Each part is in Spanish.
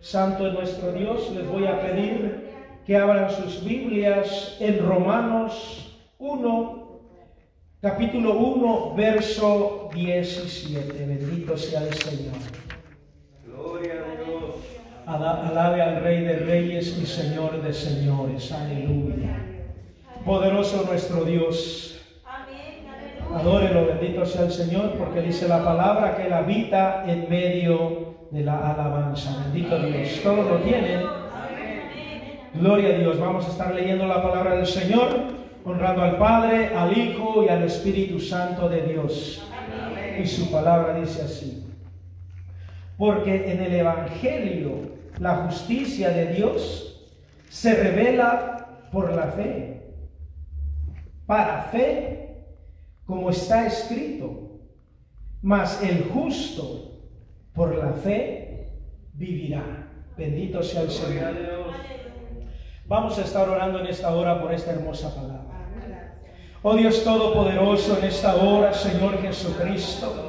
Santo es nuestro Dios, les voy a pedir que abran sus Biblias en Romanos 1, capítulo 1, verso 17. Bendito sea el Señor. Gloria a Dios. Alabe al Rey de Reyes y Señor de Señores. Aleluya. Poderoso nuestro Dios. Adórelo, bendito sea el Señor, porque dice la palabra que Él habita en medio de la alabanza. Bendito Dios. Todos lo tienen. Gloria a Dios. Vamos a estar leyendo la palabra del Señor, honrando al Padre, al Hijo y al Espíritu Santo de Dios. Y su palabra dice así. Porque en el Evangelio la justicia de Dios se revela por la fe. Para fe, como está escrito, mas el justo por la fe vivirá. Bendito sea el Señor. Vamos a estar orando en esta hora por esta hermosa palabra. Oh Dios Todopoderoso, en esta hora, Señor Jesucristo.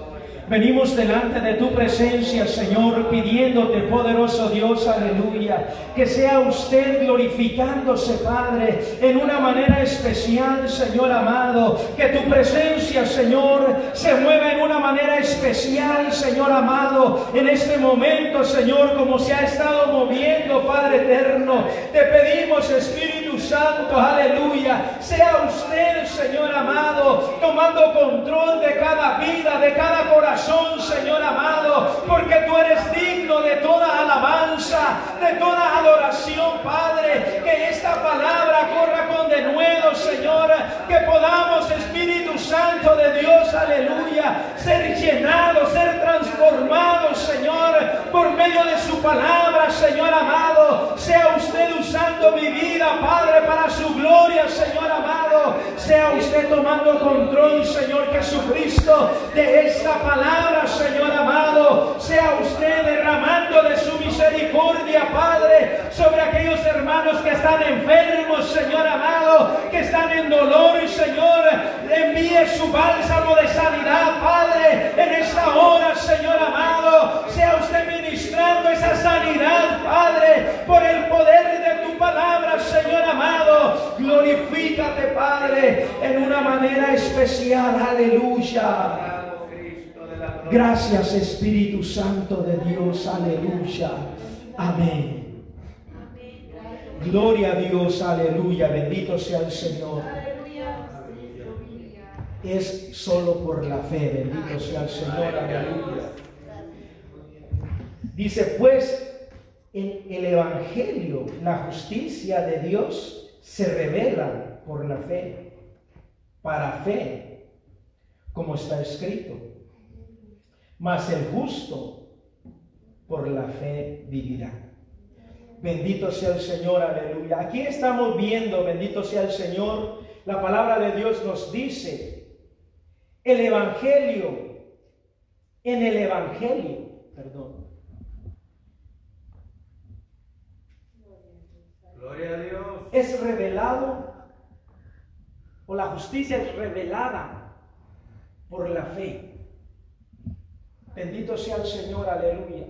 Venimos delante de tu presencia, Señor, pidiéndote, poderoso Dios, aleluya, que sea usted glorificándose, Padre, en una manera especial, Señor amado, que tu presencia, Señor, se mueva en una manera especial, Señor amado, en este momento, Señor, como se ha estado moviendo, Padre eterno. Te pedimos, Espíritu Santo, aleluya, sea usted, Señor amado, tomando control de cada vida, de cada corazón Señor amado, porque tú eres digno de toda alabanza, de toda adoración, Padre. Que esta palabra corra con denuedo, Señor, que podamos, Espíritu Santo de Dios, aleluya, ser llenados, ser transformados, Señor, por medio de su palabra, Señor amado. Sea usted usando mi vida, Padre, para su gloria, Señor amado. Sea usted tomando control, Señor Jesucristo, de esta palabra Señor amado. Sea usted derramando de su misericordia, Padre, sobre aquellos hermanos que están enfermos, Señor amado, que están en dolor, Señor. Envíe su bálsamo de sanidad, especial. Aleluya. Gracias Espíritu Santo de Dios, aleluya. Amén. Gloria a Dios, aleluya. Bendito sea el Señor. Es solo por la fe, bendito sea el Señor, aleluya. Dice pues, en el Evangelio, la justicia de Dios se revela por la fe, para fe, como está escrito mas el justo por la fe vivirá. Bendito sea el Señor, aleluya. Aquí estamos viendo, bendito sea el Señor, la palabra de Dios nos dice, el Evangelio, en el Evangelio, perdón. Gloria a Dios. Es revelado, o la justicia es revelada por la fe. Bendito sea el Señor, aleluya.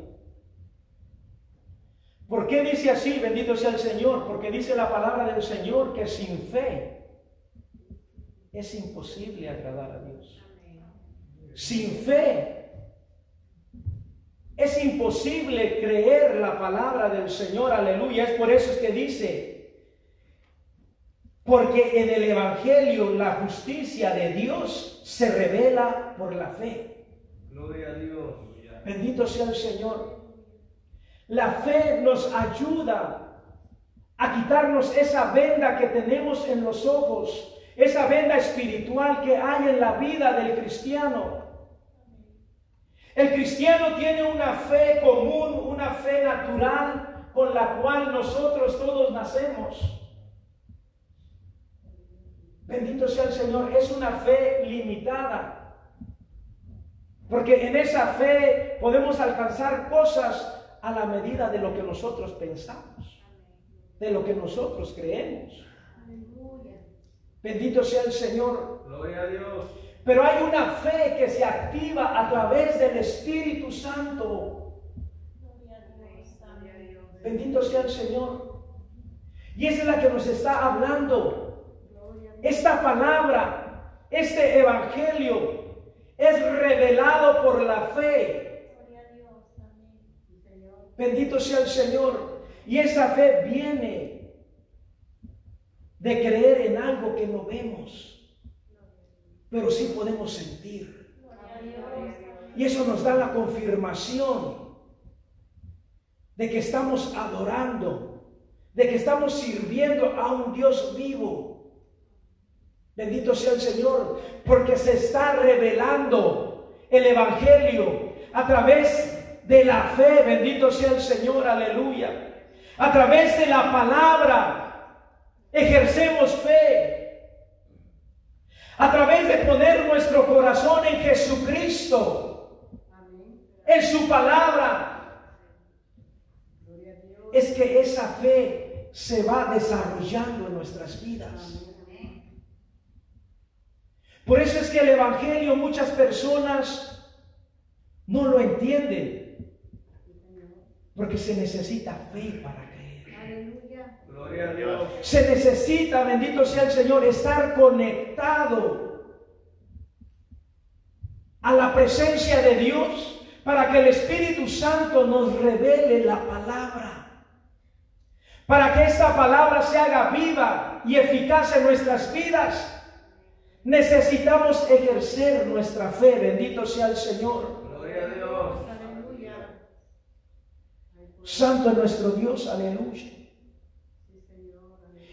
¿Por qué dice así, bendito sea el Señor? Porque dice la palabra del Señor que sin fe es imposible agradar a Dios. Sin fe es imposible creer la palabra del Señor, aleluya. Es por eso que dice, porque en el Evangelio la justicia de Dios se revela por la fe. Gloria a Dios. Bendito sea el Señor. La fe nos ayuda a quitarnos esa venda que tenemos en los ojos, esa venda espiritual que hay en la vida del cristiano. El cristiano tiene una fe común, una fe natural con la cual nosotros todos nacemos. Bendito sea el Señor, es una fe limitada. Porque en esa fe podemos alcanzar cosas a la medida de lo que nosotros pensamos, de lo que nosotros creemos. Bendito sea el Señor. Gloria a Dios. Pero hay una fe que se activa a través del Espíritu Santo. Bendito sea el Señor. Y esa es la que nos está hablando. Esta palabra, este evangelio es revelado por la fe. Bendito sea el Señor. Y esa fe viene de creer en algo que no vemos, pero sí podemos sentir. Y eso nos da la confirmación de que estamos adorando, de que estamos sirviendo a un Dios vivo. Bendito sea el Señor, porque se está revelando el Evangelio a través de la fe. Bendito sea el Señor, aleluya. A través de la palabra ejercemos fe. A través de poner nuestro corazón en Jesucristo, en su palabra, es que esa fe se va desarrollando en nuestras vidas. Por eso es que el Evangelio muchas personas no lo entienden, porque se necesita fe para creer. Gloria a Dios. Se necesita, bendito sea el Señor, estar conectado a la presencia de Dios para que el Espíritu Santo nos revele la palabra. Para que esta palabra se haga viva y eficaz en nuestras vidas, necesitamos ejercer nuestra fe. Bendito sea el Señor. Gloria a Dios. Santo es nuestro Dios, aleluya.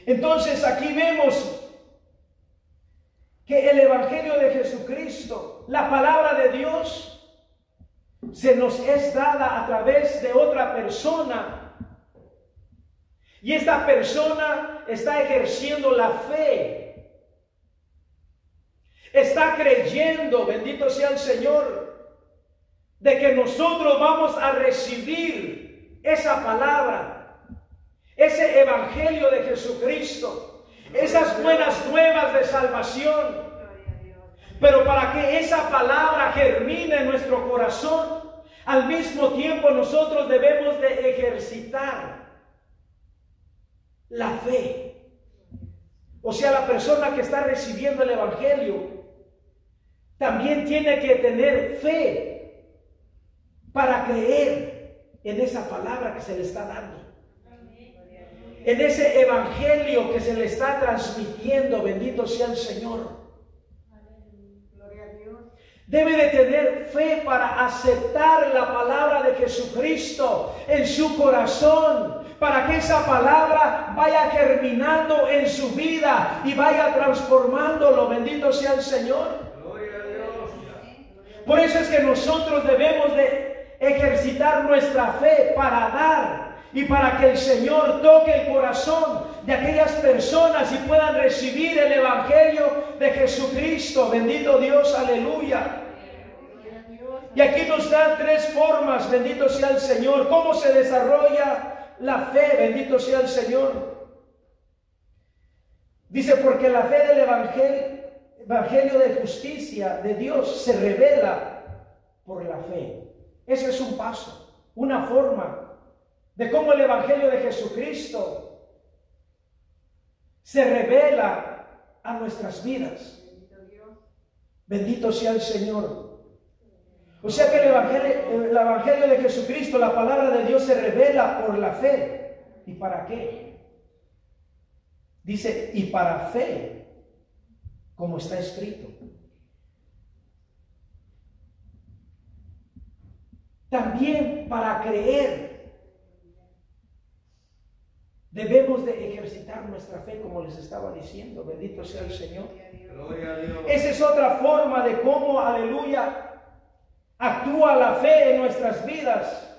Entonces aquí vemos que el Evangelio de Jesucristo, la palabra de Dios, se nos es dada a través de otra persona y esta persona está ejerciendo la fe. Está creyendo, bendito sea el Señor, de que nosotros vamos a recibir esa palabra, ese evangelio de Jesucristo, esas buenas nuevas de salvación. Pero para que esa palabra germine en nuestro corazón, al mismo tiempo nosotros debemos de ejercitar la fe. O sea, la persona que está recibiendo el Evangelio también tiene que tener fe para creer en esa palabra que se le está dando. En ese Evangelio que se le está transmitiendo, bendito sea el Señor. Debe de tener fe para aceptar la palabra de Jesucristo en su corazón, para que esa palabra vaya germinando en su vida y vaya transformándolo. Bendito sea el Señor. Por eso es que nosotros debemos de ejercitar nuestra fe para dar y para que el Señor toque el corazón de aquellas personas y puedan recibir el Evangelio de Jesucristo. Bendito Dios, aleluya. Y aquí nos dan tres formas, bendito sea el Señor, cómo se desarrolla la fe, bendito sea el Señor. Dice, porque la fe del Evangelio, Evangelio de justicia de Dios se revela por la fe. Ese es un paso, una forma de cómo el Evangelio de Jesucristo se revela a nuestras vidas. Bendito sea el Señor. O sea que el evangelio, el evangelio de Jesucristo, la palabra de Dios se revela por la fe. ¿Y para qué? Dice, y para fe, como está escrito. También para creer Debemos de ejercitar nuestra fe como les estaba diciendo. Bendito sea el Señor. Esa es otra forma de cómo, aleluya, actúa la fe en nuestras vidas.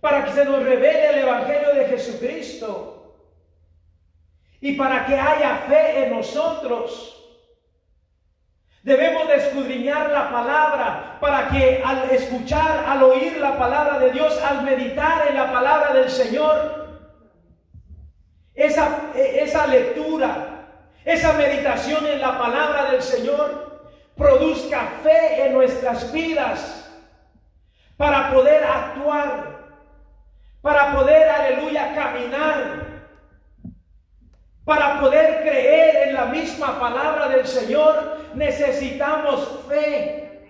Para que se nos revele el Evangelio de Jesucristo. Y para que haya fe en nosotros. Debemos de escudriñar la palabra para que al escuchar, al oír la palabra de Dios, al meditar en la palabra del Señor, esa, esa lectura, esa meditación en la palabra del Señor, produzca fe en nuestras vidas para poder actuar para poder, aleluya, caminar, para poder creer en la misma palabra del Señor, necesitamos fe.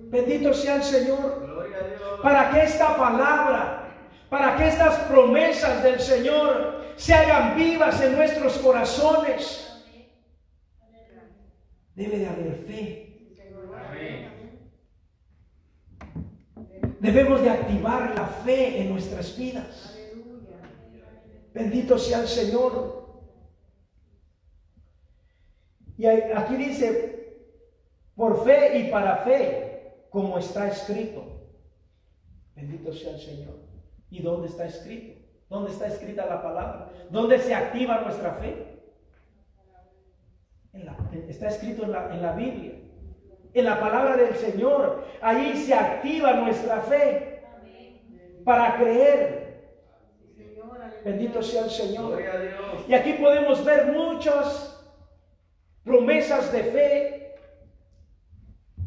Bendito sea el Señor. Para que esta palabra, para que estas promesas del Señor se hagan vivas en nuestros corazones, debe de haber fe. Debemos de activar la fe en nuestras vidas. Bendito sea el Señor. Y aquí dice, por fe y para fe, como está escrito. Bendito sea el Señor. ¿Y dónde está escrito? ¿Dónde está escrita la palabra? ¿Dónde se activa nuestra fe? Está escrito en la, en la Biblia. En la palabra del Señor. Ahí se activa nuestra fe para creer. Bendito sea el Señor. Gloria a Dios. Y aquí podemos ver muchas promesas de fe,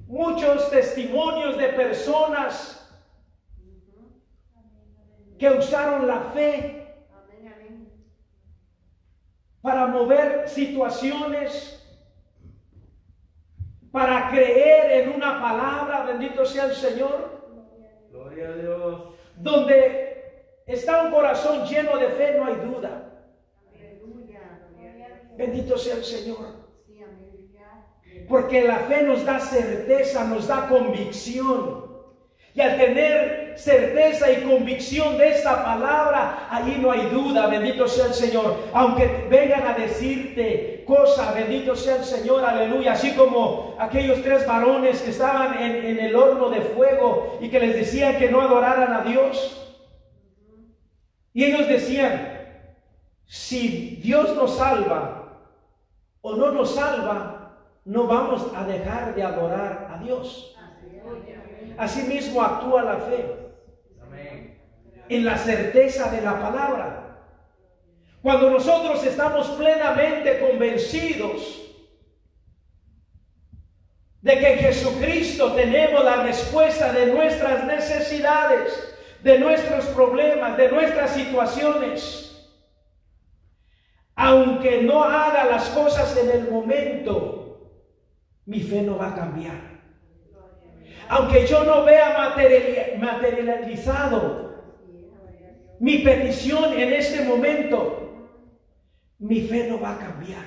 muchos testimonios de personas que usaron la fe para mover situaciones, para creer en una palabra, bendito sea el Señor, Gloria a Dios. donde está un corazón lleno de fe, no hay duda. Bendito sea el Señor. Porque la fe nos da certeza, nos da convicción. Y al tener certeza y convicción de esta palabra, allí no hay duda, bendito sea el Señor. Aunque vengan a decirte cosas, bendito sea el Señor, aleluya. Así como aquellos tres varones que estaban en, en el horno de fuego y que les decían que no adoraran a Dios. Y ellos decían, si Dios nos salva o no nos salva, no vamos a dejar de adorar a Dios. Asimismo actúa la fe en la certeza de la palabra. Cuando nosotros estamos plenamente convencidos de que en Jesucristo tenemos la respuesta de nuestras necesidades, de nuestros problemas, de nuestras situaciones, aunque no haga las cosas en el momento, mi fe no va a cambiar. Aunque yo no vea materiali- materializado mi petición en este momento, mi fe no va a cambiar.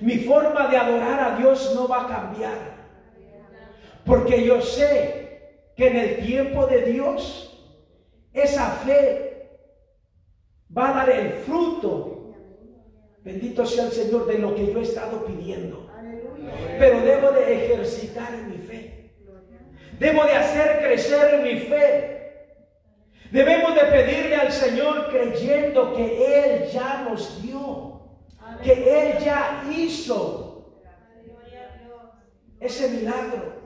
Mi forma de adorar a Dios no va a cambiar. Porque yo sé que en el tiempo de Dios, esa fe va a dar el fruto. Bendito sea el Señor de lo que yo he estado pidiendo. Pero debo de ejercitar mi fe. Debo de hacer crecer mi fe. Debemos de pedirle al Señor creyendo que Él ya nos dio, que Él ya hizo ese milagro.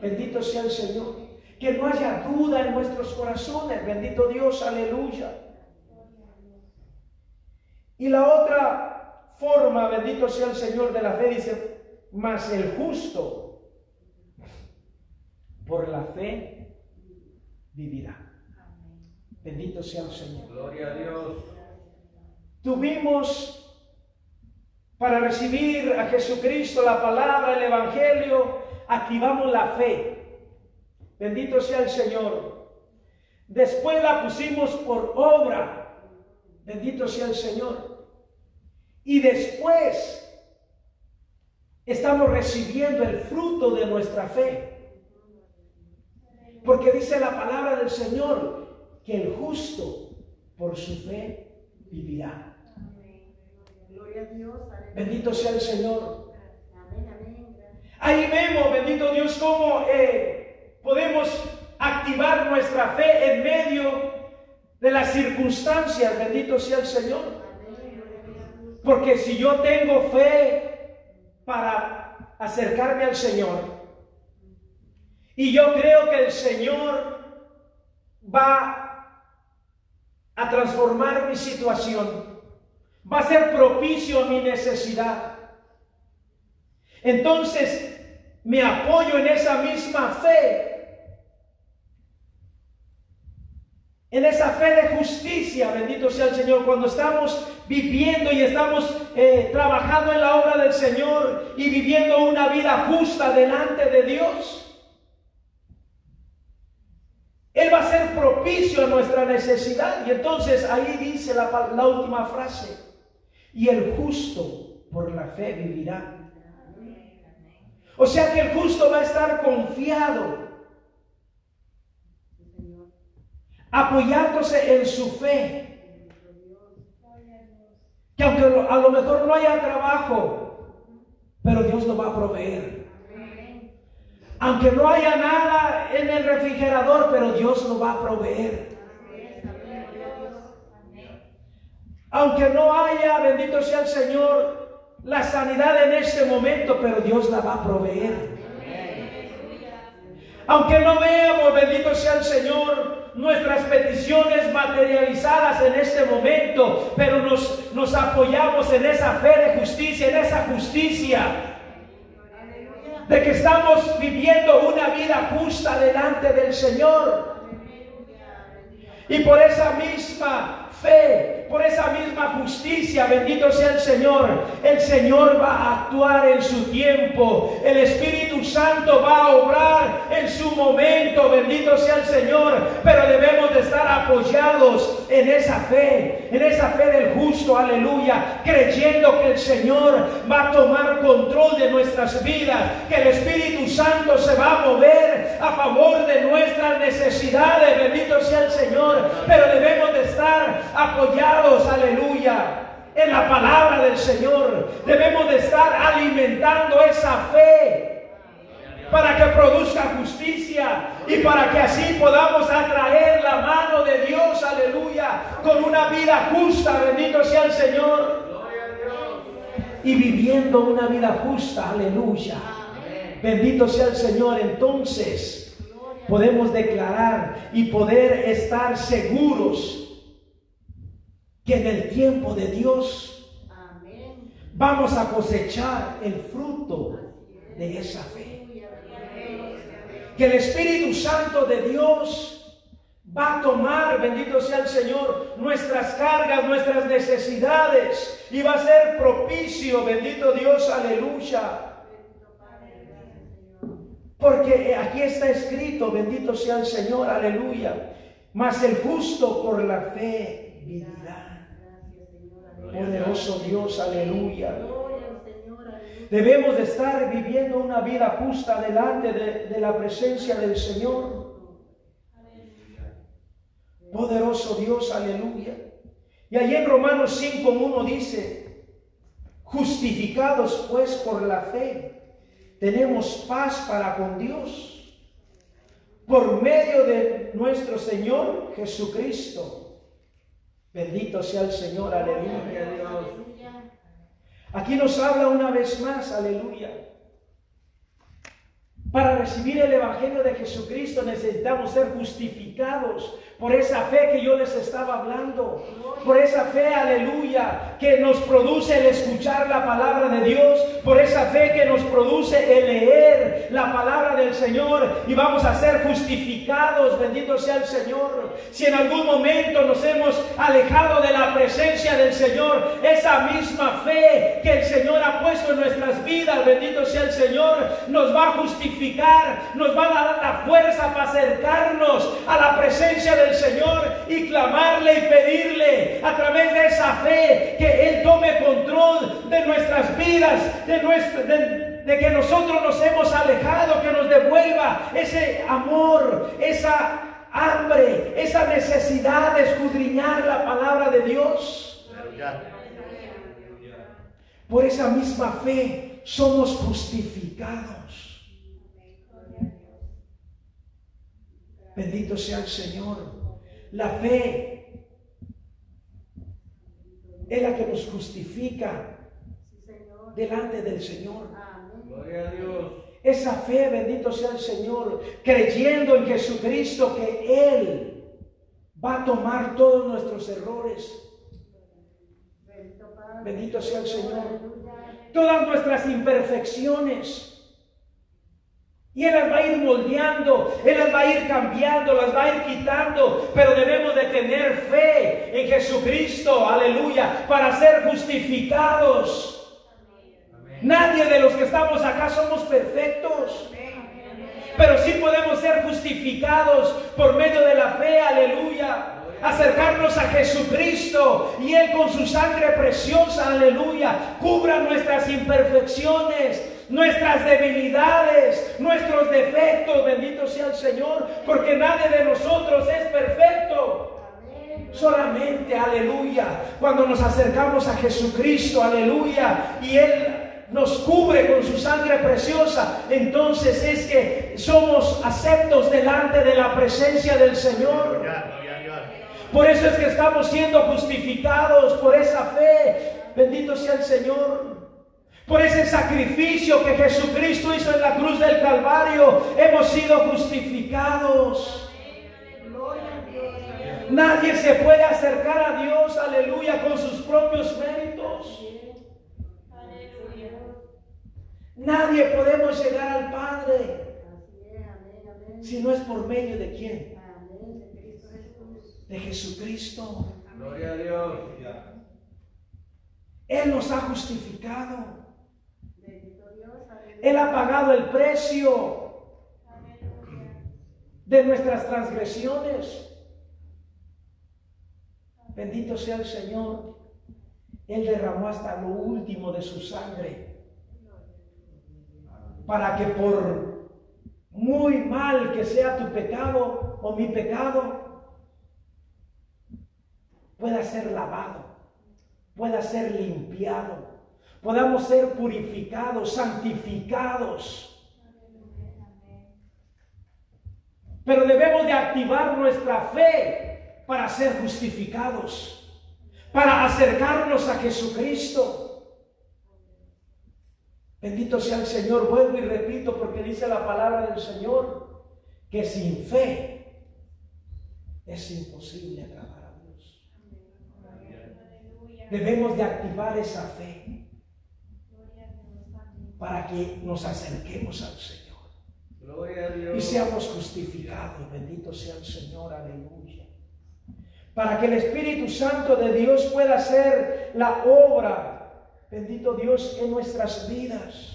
Bendito sea el Señor. Que no haya duda en nuestros corazones. Bendito Dios, aleluya. Y la otra forma, bendito sea el Señor de la fe, dice, mas el justo por la fe vivirá. Bendito sea el Señor. Gloria a Dios. Tuvimos para recibir a Jesucristo la palabra, el Evangelio, activamos la fe. Bendito sea el Señor. Después la pusimos por obra. Bendito sea el Señor. Y después estamos recibiendo el fruto de nuestra fe. Porque dice la palabra del Señor que el justo por su fe vivirá. Bendito sea el Señor. Ahí vemos, bendito Dios, cómo eh, podemos activar nuestra fe en medio de las circunstancias. Bendito sea el Señor. Porque si yo tengo fe para acercarme al Señor, y yo creo que el Señor va a transformar mi situación, va a ser propicio a mi necesidad. Entonces me apoyo en esa misma fe en esa fe de justicia, bendito sea el Señor, cuando estamos viviendo y estamos eh, trabajando en la obra del Señor y viviendo una vida justa delante de Dios. Él va a ser propicio a nuestra necesidad. Y entonces ahí dice la, la última frase, y el justo por la fe vivirá. O sea que el justo va a estar confiado apoyándose en su fe. Que aunque a lo mejor no haya trabajo, pero Dios lo va a proveer. Aunque no haya nada en el refrigerador, pero Dios lo va a proveer. Aunque no haya, bendito sea el Señor, la sanidad en este momento, pero Dios la va a proveer. Aunque no veamos, bendito sea el Señor, nuestras peticiones materializadas en este momento, pero nos, apoyamos en esa fe de justicia, en esa justicia de que estamos viviendo una vida justa delante del Señor. Y por esa misma fe, por esa misma justicia, bendito sea el Señor, el Señor va a actuar en su tiempo, el Espíritu Santo va a obrar en su momento, bendito sea el Señor, pero debemos de estar apoyados en esa fe, en esa fe del justo, aleluya, creyendo que el Señor va a tomar control de nuestras vidas, que el Espíritu Santo se va a mover a favor de nuestras necesidades, bendito sea el Señor, pero debemos de estar apoyados, aleluya, en la palabra del Señor. Debemos de estar alimentando esa fe para que produzca justicia y para que así podamos atraer la mano de Dios, aleluya, con una vida justa, bendito sea el Señor. Y viviendo una vida justa, aleluya. Bendito sea el Señor. Entonces podemos declarar y poder estar seguros que en el tiempo de Dios vamos a cosechar el fruto de esa fe. Que el Espíritu Santo de Dios va a tomar, bendito sea el Señor, nuestras cargas, nuestras necesidades y va a ser propicio, bendito Dios, aleluya. Porque aquí está escrito, bendito sea el Señor, aleluya. Mas el justo por la fe vivirá. Poderoso Dios, aleluya. Debemos de estar viviendo una vida justa delante de, la presencia del Señor. Poderoso Dios, aleluya. Y allí en Romanos 5.1 dice, justificados pues por la fe, tenemos paz para con Dios por medio de nuestro Señor Jesucristo Bendito sea el Señor, aleluya. Aquí nos habla una vez más, aleluya. Para recibir el Evangelio de Jesucristo necesitamos ser justificados por esa fe que yo les estaba hablando, por esa fe, aleluya, que nos produce el escuchar la palabra de Dios, por esa fe que nos produce el leer la palabra del Señor y vamos a ser justificados, bendito sea el Señor. Si en algún momento nos hemos alejado de la presencia del Señor, esa misma fe que el Señor ha puesto en nuestras vidas, bendito sea el Señor, nos va a justificar, nos va a dar la fuerza para acercarnos a la presencia del Señor y clamarle y pedirle a través de esa fe que Él tome control de nuestras vidas, de, que nosotros nos hemos alejado, que nos devuelva ese amor, esa hambre, esa necesidad de escudriñar la palabra de Dios. Por esa misma fe somos justificados. Bendito sea el Señor. La fe es la que nos justifica delante del Señor. Gloria a Dios. Esa fe, bendito sea el Señor, creyendo en Jesucristo que Él va a tomar todos nuestros errores. Bendito sea el Señor. Todas nuestras imperfecciones Y Él las va a ir moldeando, Él las va a ir cambiando, las va a ir quitando. Pero debemos de tener fe en Jesucristo, aleluya, para ser justificados. Nadie de los que estamos acá somos perfectos. Pero sí podemos ser justificados por medio de la fe, aleluya acercarnos a Jesucristo y Él con su sangre preciosa, aleluya, cubra nuestras imperfecciones, nuestras debilidades, bendito sea el Señor, porque nadie de nosotros es perfecto. Solamente, aleluya, cuando nos acercamos a Jesucristo, aleluya, y Él nos cubre con su sangre preciosa, entonces es que somos aceptos delante de la presencia del Señor. Por eso es que estamos siendo justificados por esa fe. Bendito sea el Señor. Por ese sacrificio que Jesucristo hizo en la cruz del Calvario, hemos sido justificados. Nadie se puede acercar a Dios, aleluya, con sus propios méritos. Nadie podemos llegar al Padre si no es por medio de quién? de Jesucristo. Gloria a Dios. Él nos ha justificado. Él ha pagado el precio de nuestras transgresiones. Bendito sea el Señor. Él derramó hasta lo último de su sangre para que por muy mal que sea tu pecado o mi pecado, pueda ser lavado, pueda ser limpiado, podamos ser purificados, santificados. Pero debemos de activar nuestra fe para ser justificados, para acercarnos a Jesucristo. Bendito sea el Señor. Vuelvo y repito porque dice la palabra del Señor que sin fe es imposible agradar. Debemos de activar esa fe para que nos acerquemos al Señor. Y seamos justificados. Bendito sea el Señor. Aleluya. Para que el Espíritu Santo de Dios pueda hacer la obra. Bendito Dios en nuestras vidas.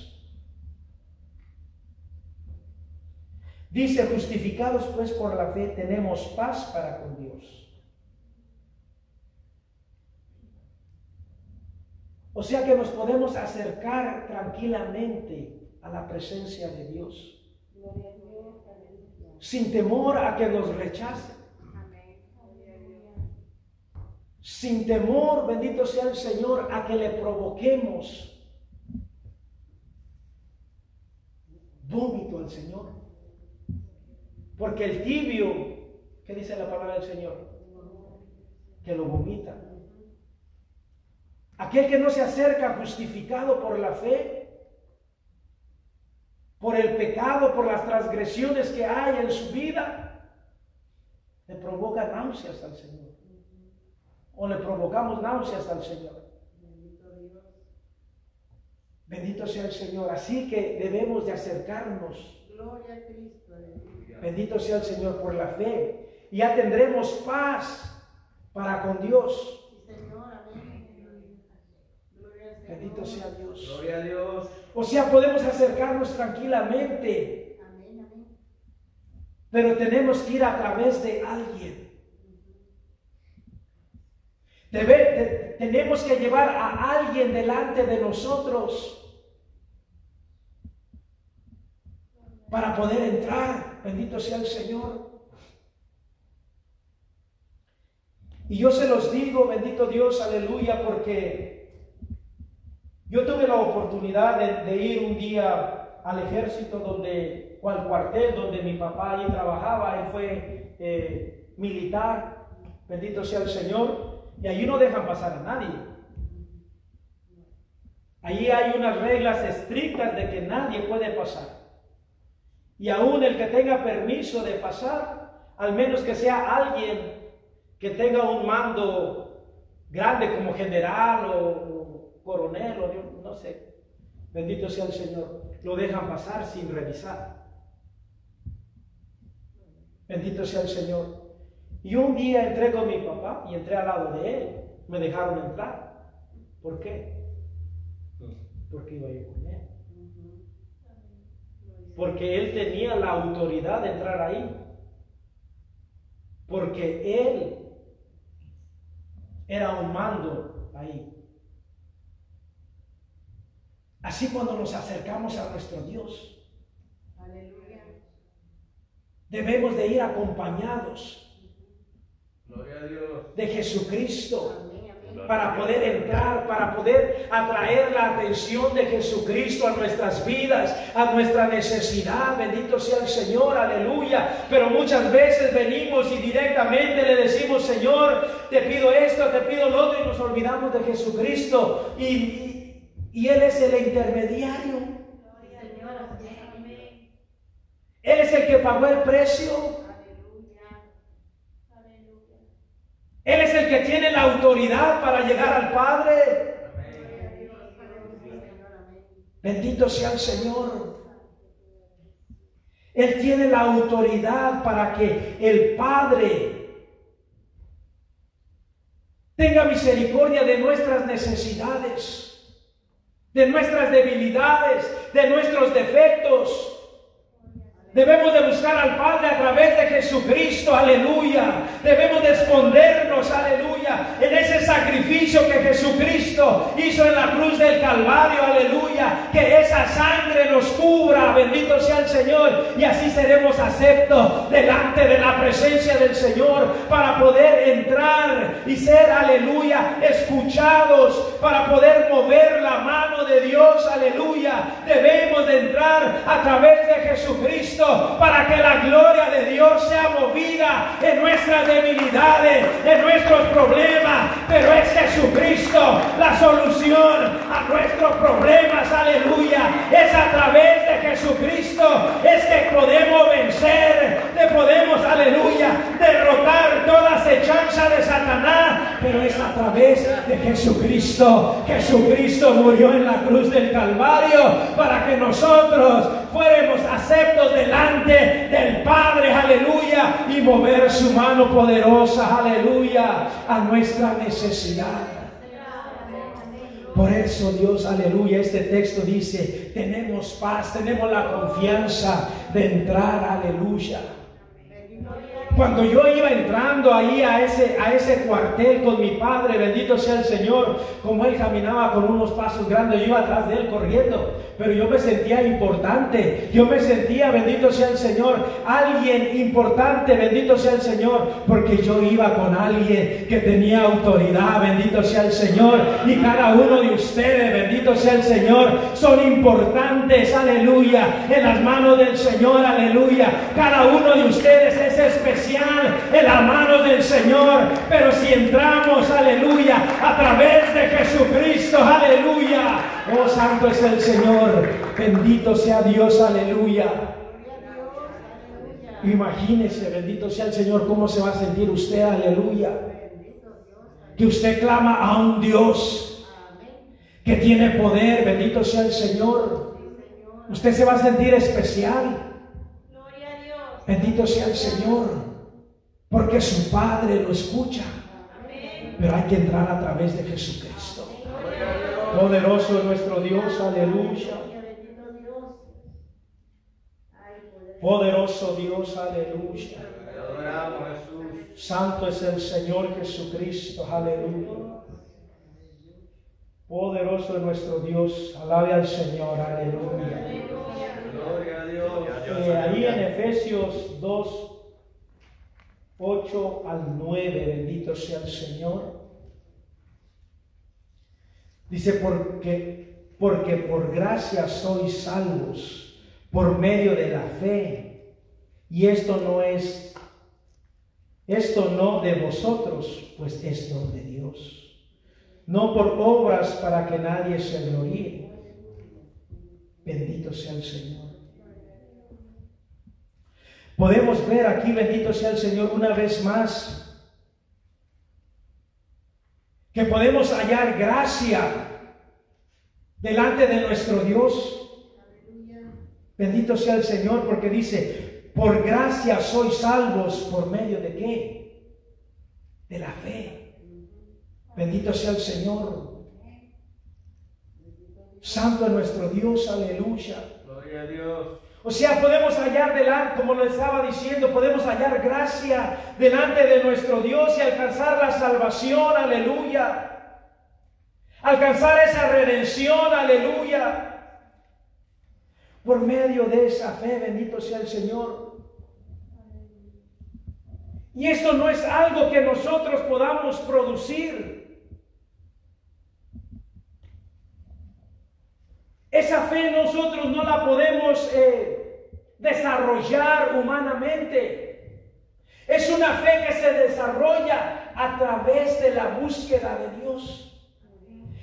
Dice, justificados pues por la fe, tenemos paz para con Dios O sea que nos podemos acercar tranquilamente a la presencia de Dios. Sin temor a que nos rechacen. Sin temor, bendito sea el Señor, a que le provoquemos vómito al Señor. Porque el tibio, ¿qué dice la palabra del Señor? Que lo vomita. Aquel que no se acerca justificado por la fe, por el pecado, por las transgresiones que hay en su vida, le provoca náuseas al Señor. O le provocamos náuseas al Señor. Bendito sea el Señor. Así que debemos de acercarnos. Bendito sea el Señor por la fe. Y ya tendremos paz para con Dios. Bendito sea Dios. Gloria a Dios. O sea, podemos acercarnos tranquilamente. Pero tenemos que ir a través de alguien. tenemos que llevar a alguien delante de nosotros para poder entrar. Bendito sea el Señor. Y yo se los digo, bendito Dios, aleluya, porque yo tuve la oportunidad de, ir un día al ejército donde, o al cuartel donde mi papá ahí trabajaba, él fue eh, militar, bendito sea el Señor, y allí no dejan pasar a nadie. Allí hay unas reglas estrictas de que nadie puede pasar. Y aún el que tenga permiso de pasar, al menos que sea alguien que tenga un mando grande como general o, coronel o no sé, bendito sea el Señor, lo dejan pasar sin revisar. Bendito sea el Señor. Y un día entré con mi papá y entré al lado de él. Me dejaron entrar. ¿Por qué? Porque iba yo con él. Porque él tenía la autoridad de entrar ahí. Porque él era un mando ahí. Así cuando nos acercamos a nuestro Dios, debemos de ir acompañados Gloria a Dios. de Jesucristo para poder entrar, para poder atraer la atención de Jesucristo a nuestras vidas, a nuestra necesidad. Bendito sea el Señor, aleluya. Pero muchas veces venimos y directamente le decimos, Señor, te pido esto, te pido lo otro, y nos olvidamos de Jesucristo. Y, y- y Él es el intermediario. Él es el que pagó el precio. Él es el que tiene la autoridad para llegar al Padre. Bendito sea el Señor. Él tiene la autoridad para que el Padre tenga misericordia de nuestras necesidades, de nuestras debilidades, de nuestros defectos. Debemos de buscar al Padre a través de Jesucristo, aleluya. Debemos de escondernos, aleluya, en ese sacrificio que Jesucristo hizo en la cruz del Calvario, aleluya. Que esa sangre nos cubra, bendito sea el Señor. Y así seremos aceptos delante de la presencia del Señor para poder entrar y ser, aleluya, escuchados, para poder mover la mano de Dios, aleluya. Debemos de entrar a través de Jesucristo para que la gloria de Dios sea movida en nuestras debilidades, en nuestros problemas. Pero es Jesucristo la solución a nuestros problemas, aleluya. Es a través de Jesucristo es que podemos vencer, que podemos, aleluya, derrotar toda acechanza de Satanás. Pero es a través de Jesucristo. Jesucristo murió en la cruz del Calvario para que nosotros fuéramos aceptos delante del Padre, aleluya, y mover su mano poderosa, aleluya, a nuestra necesidad. Por eso Dios, aleluya, este texto dice, tenemos paz, tenemos la confianza de entrar, aleluya. Cuando yo iba entrando ahí a ese, a ese cuartel con mi padre, bendito sea el Señor, como él caminaba con unos pasos grandes, yo iba atrás de él corriendo, pero yo me sentía importante, yo me sentía, bendito sea el Señor, alguien importante, bendito sea el Señor, porque yo iba con alguien que tenía autoridad, bendito sea el Señor, y cada uno de ustedes, bendito sea el Señor, son importantes, aleluya, en las manos del Señor, aleluya, cada uno de ustedes es especial en las manos del Señor. Pero si entramos, aleluya, a través de Jesucristo, aleluya. Oh, santo es el Señor. Bendito sea Dios, aleluya. Imagínese, bendito sea el Señor, cómo se va a sentir usted, aleluya. Que usted clama a un Dios que tiene poder, bendito sea el Señor. Usted se va a sentir especial. Bendito sea el Señor, porque su Padre lo escucha. Pero hay que entrar a través de Jesucristo. Poderoso es nuestro Dios, aleluya. Poderoso Dios, aleluya. Santo es el Señor Jesucristo, aleluya. Poderoso es nuestro Dios, alabe al Señor, aleluya. Gloria a Dios. Eh, ahí en Efesios 2, 8 al 9, bendito sea el Señor. Dice, porque, porque por gracia sois salvos por medio de la fe. Y esto no es, esto no de vosotros, pues es don de Dios. No por obras para que nadie se gloríe. Bendito sea el Señor. Podemos ver aquí, bendito sea el Señor, una vez más, que podemos hallar gracia delante de nuestro Dios. Bendito sea el Señor, porque dice, por gracia sois salvos por medio de qué? De la fe. Bendito sea el Señor. Santo es nuestro Dios, aleluya. Gloria a Dios. O sea, podemos hallar delante, como lo estaba diciendo, podemos hallar gracia delante de nuestro Dios y alcanzar la salvación, aleluya. Alcanzar esa redención, aleluya. Por medio de esa fe, bendito sea el Señor. Y esto no es algo que nosotros podamos producir. Esa fe nosotros no la podemos eh, desarrollar humanamente. Es una fe que se desarrolla a través de la búsqueda de Dios.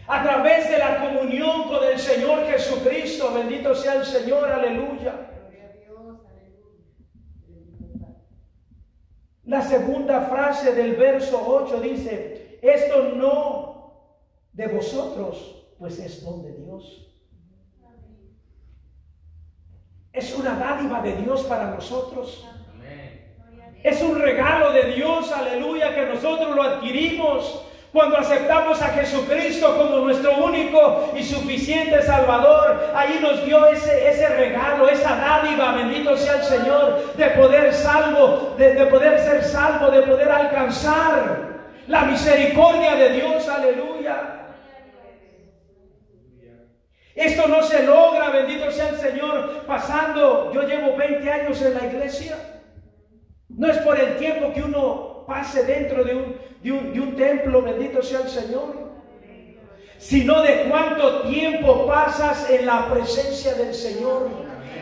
A través de la comunión con el Señor Jesucristo. Bendito sea el Señor, aleluya. La segunda frase del verso 8 dice, esto no de vosotros, pues es don de Dios. Es una dádiva de Dios para nosotros. Es un regalo de Dios, aleluya, que nosotros lo adquirimos cuando aceptamos a Jesucristo como nuestro único y suficiente Salvador. Ahí nos dio ese, ese regalo, esa dádiva, bendito sea el Señor, de poder salvo, de, de poder ser salvo, de poder alcanzar la misericordia de Dios, aleluya. Esto no se logra, bendito sea el Señor, pasando, yo llevo 20 años en la iglesia. No es por el tiempo que uno pase dentro de un, de un, de un templo, bendito sea el Señor, sino de cuánto tiempo pasas en la presencia del Señor,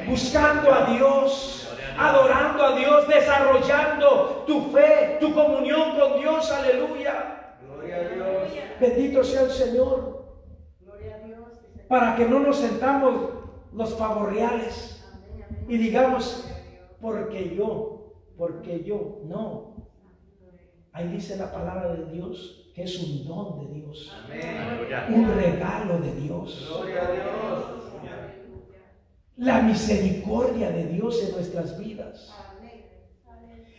buscando a Dios, adorando a Dios, desarrollando tu fe, tu comunión con Dios, aleluya. Gloria a Dios. Bendito sea el Señor para que no nos sentamos los favorreales y digamos, porque yo, porque yo, no. Ahí dice la palabra de Dios que es un don de Dios, un regalo de Dios. Gloria a Dios. La misericordia de Dios en nuestras vidas.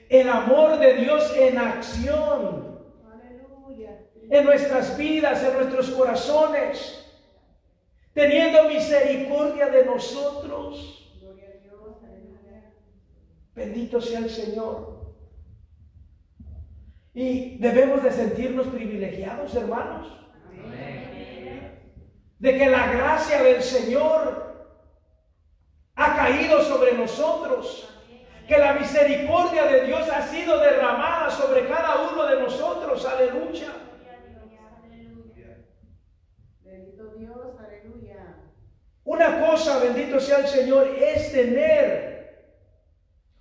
El amor de Dios en acción. En nuestras vidas, en nuestros corazones teniendo misericordia de nosotros. Bendito sea el Señor. Y debemos de sentirnos privilegiados, hermanos. De que la gracia del Señor ha caído sobre nosotros. Que la misericordia de Dios ha sido derramada sobre cada uno de nosotros. Aleluya. Una cosa, bendito sea el Señor, es tener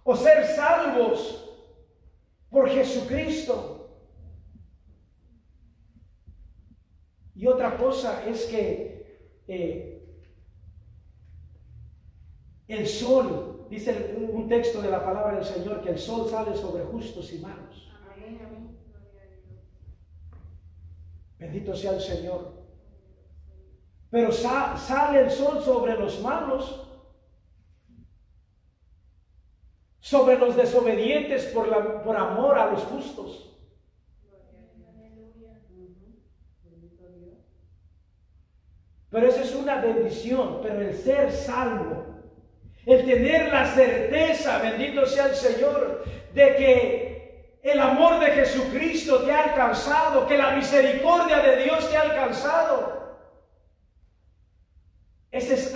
o ser salvos por Jesucristo. Y otra cosa es que eh, el sol, dice un texto de la palabra del Señor, que el sol sale sobre justos y malos. Bendito sea el Señor. Pero sale el sol sobre los malos, sobre los desobedientes por, la, por amor a los justos. Pero eso es una bendición, pero el ser salvo, el tener la certeza, bendito sea el Señor, de que el amor de Jesucristo te ha alcanzado, que la misericordia de Dios te ha alcanzado.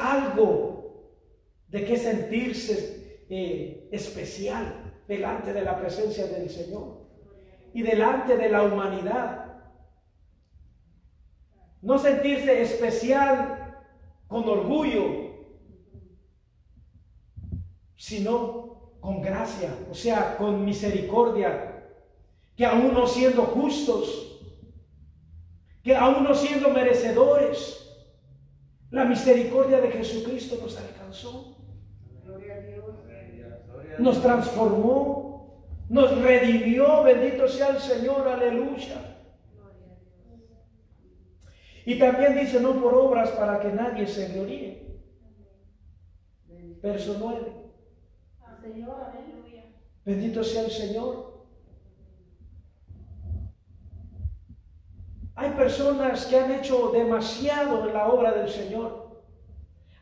Algo de que sentirse eh, especial delante de la presencia del Señor y delante de la humanidad. No sentirse especial con orgullo, sino con gracia, o sea, con misericordia, que aún no siendo justos, que aún no siendo merecedores, la misericordia de Jesucristo nos alcanzó. Nos transformó. Nos redimió. Bendito sea el Señor. Aleluya. Y también dice, no por obras para que nadie se gloríe. Verso 9. Señor, aleluya. Bendito sea el Señor. Hay personas que han hecho demasiado en la obra del Señor.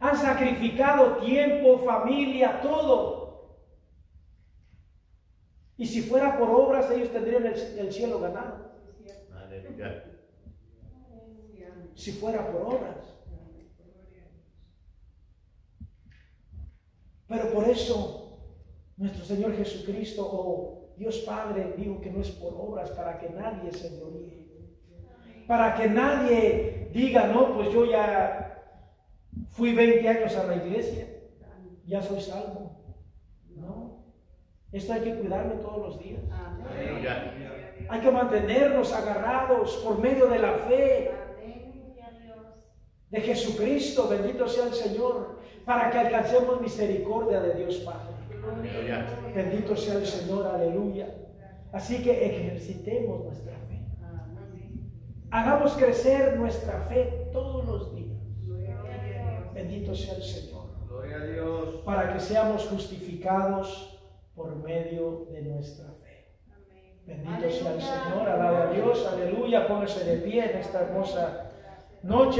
Han sacrificado tiempo, familia, todo. Y si fuera por obras, ellos tendrían el, el cielo ganado. Aleluya. Si fuera por obras. Pero por eso nuestro Señor Jesucristo o Dios Padre dijo que no es por obras para que nadie se gloríe. Para que nadie diga, no, pues yo ya fui 20 años a la iglesia, ya soy salvo. No, esto hay que cuidarlo todos los días. Hay que mantenernos agarrados por medio de la fe de Jesucristo, bendito sea el Señor, para que alcancemos misericordia de Dios Padre. Bendito sea el Señor, aleluya. Así que ejercitemos nuestra fe. Hagamos crecer nuestra fe todos los días. Bendito sea el Señor. Gloria a Dios. Para que seamos justificados por medio de nuestra fe. Bendito sea el Señor, alaba a Dios, aleluya. Póngase de pie en esta hermosa noche.